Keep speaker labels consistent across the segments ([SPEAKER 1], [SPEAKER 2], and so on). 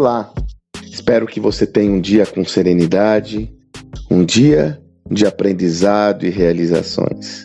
[SPEAKER 1] Olá, espero que você tenha um dia com serenidade, um dia de aprendizado e realizações.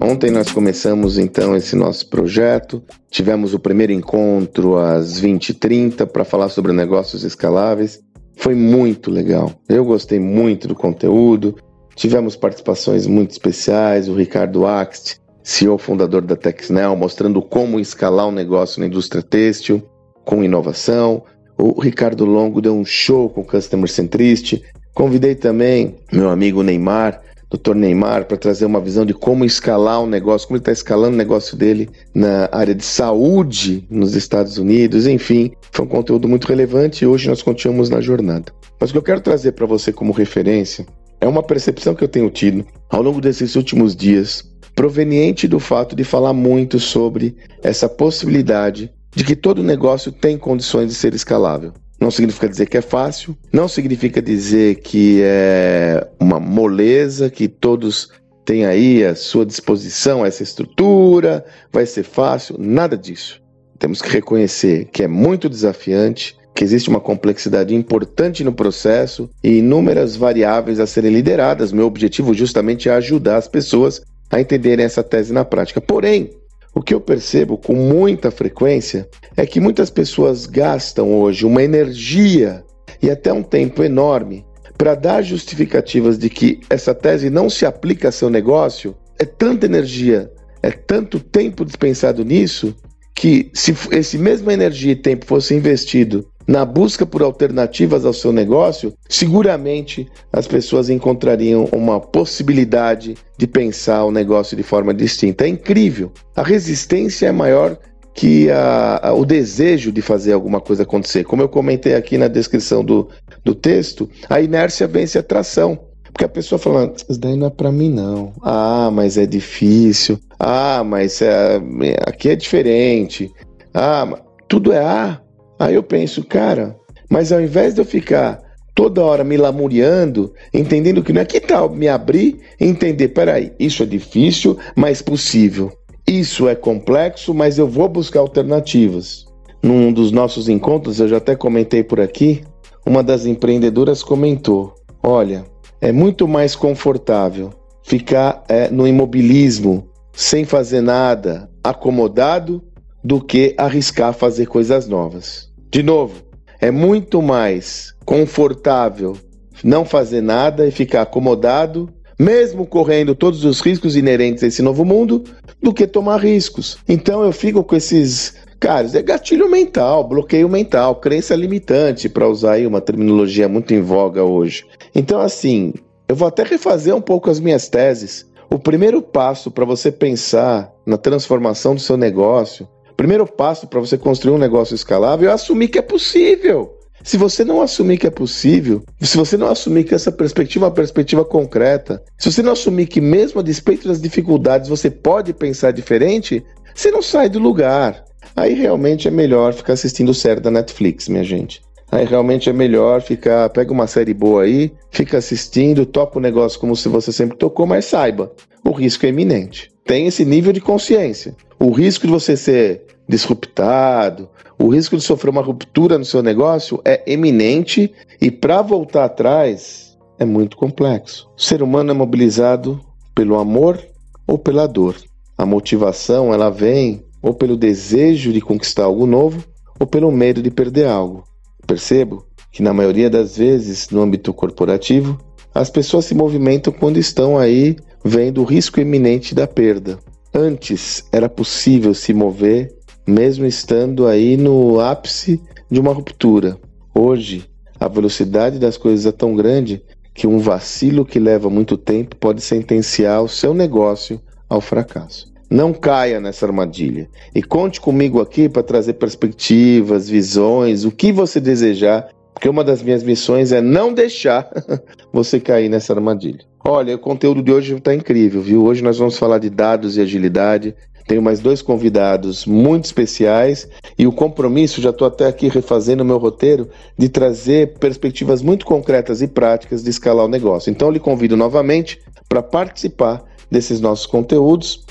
[SPEAKER 1] Ontem nós começamos então esse nosso projeto. Tivemos o primeiro encontro às 20h30 para falar sobre negócios escaláveis. Foi muito legal. Eu gostei muito do conteúdo. Tivemos participações muito especiais. O Ricardo Axt, CEO fundador da Texnel, mostrando como escalar um negócio na indústria têxtil com inovação. O Ricardo Longo deu um show com Customer Centricity. Convidei também meu amigo Neymar, Dr. Neymar, para trazer uma visão de como escalar um negócio, como ele está escalando o negócio dele na área de saúde nos Estados Unidos. Enfim, foi um conteúdo muito relevante e hoje nós continuamos na jornada. Mas o que eu quero trazer para você como referência é uma percepção que eu tenho tido ao longo desses últimos dias proveniente do fato de falar muito sobre essa possibilidade de que todo negócio tem condições de ser escalável. Não significa dizer que é fácil, não significa dizer que é uma moleza, que todos têm aí à sua disposição essa estrutura, vai ser fácil, nada disso. Temos que reconhecer que é muito desafiante, que existe uma complexidade importante no processo e inúmeras variáveis a serem lideradas. Meu objetivo justamente é ajudar as pessoas a entenderem essa tese na prática. Porém, o que eu percebo com muita frequência é que muitas pessoas gastam hoje uma energia e até um tempo enorme para dar justificativas de que essa tese não se aplica a seu negócio. É tanta energia, é tanto tempo dispensado nisso, que se esse mesma energia e tempo fosse investido na busca por alternativas ao seu negócio, seguramente as pessoas encontrariam uma possibilidade de pensar o negócio de forma distinta. É incrível. A resistência é maior que a, a, o desejo de fazer alguma coisa acontecer. Como eu comentei aqui na descrição do, do texto, a inércia vence a atração. Porque a pessoa fala, isso daí não é para mim não. Ah, mas é difícil. Ah, mas é, aqui é diferente. Ah, tudo é ah, Aí eu penso, cara, mas ao invés de eu ficar toda hora me lamuriando, entendendo que não é que tal me abrir e entender, peraí, isso é difícil, mas possível. Isso é complexo, mas eu vou buscar alternativas. Num dos nossos encontros, eu já até comentei por aqui, uma das empreendedoras comentou: Olha, é muito mais confortável ficar é, no imobilismo, sem fazer nada, acomodado, do que arriscar fazer coisas novas. De novo, é muito mais confortável não fazer nada e ficar acomodado, mesmo correndo todos os riscos inerentes a esse novo mundo, do que tomar riscos. Então eu fico com esses Caras, é gatilho mental, bloqueio mental, crença limitante, para usar aí uma terminologia muito em voga hoje. Então, assim, eu vou até refazer um pouco as minhas teses. O primeiro passo para você pensar na transformação do seu negócio primeiro passo para você construir um negócio escalável é assumir que é possível. Se você não assumir que é possível, se você não assumir que essa perspectiva é uma perspectiva concreta, se você não assumir que mesmo a despeito das dificuldades você pode pensar diferente, você não sai do lugar. Aí realmente é melhor ficar assistindo série da Netflix, minha gente. Aí realmente é melhor ficar, pega uma série boa aí, fica assistindo, toca o negócio como se você sempre tocou, mas saiba, o risco é iminente. Tem esse nível de consciência. O risco de você ser disruptado, o risco de sofrer uma ruptura no seu negócio é eminente e para voltar atrás é muito complexo. O ser humano é mobilizado pelo amor ou pela dor. A motivação ela vem ou pelo desejo de conquistar algo novo ou pelo medo de perder algo. Percebo que na maioria das vezes no âmbito corporativo as pessoas se movimentam quando estão aí vendo o risco iminente da perda. Antes era possível se mover mesmo estando aí no ápice de uma ruptura. Hoje, a velocidade das coisas é tão grande que um vacilo que leva muito tempo pode sentenciar o seu negócio ao fracasso. Não caia nessa armadilha. E conte comigo aqui para trazer perspectivas, visões, o que você desejar, porque uma das minhas missões é não deixar você cair nessa armadilha. Olha, o conteúdo de hoje está incrível, viu? Hoje nós vamos falar de dados e agilidade. Tenho mais dois convidados muito especiais e o compromisso, já estou até aqui refazendo o meu roteiro, de trazer perspectivas muito concretas e práticas de escalar o negócio. Então, eu lhe convido novamente para participar desses nossos conteúdos.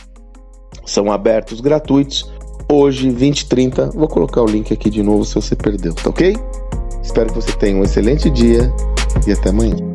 [SPEAKER 1] São abertos, gratuitos. hoje, 2030. Vou colocar o link aqui de novo se você perdeu, tá ok? Espero que você tenha um excelente dia e até amanhã.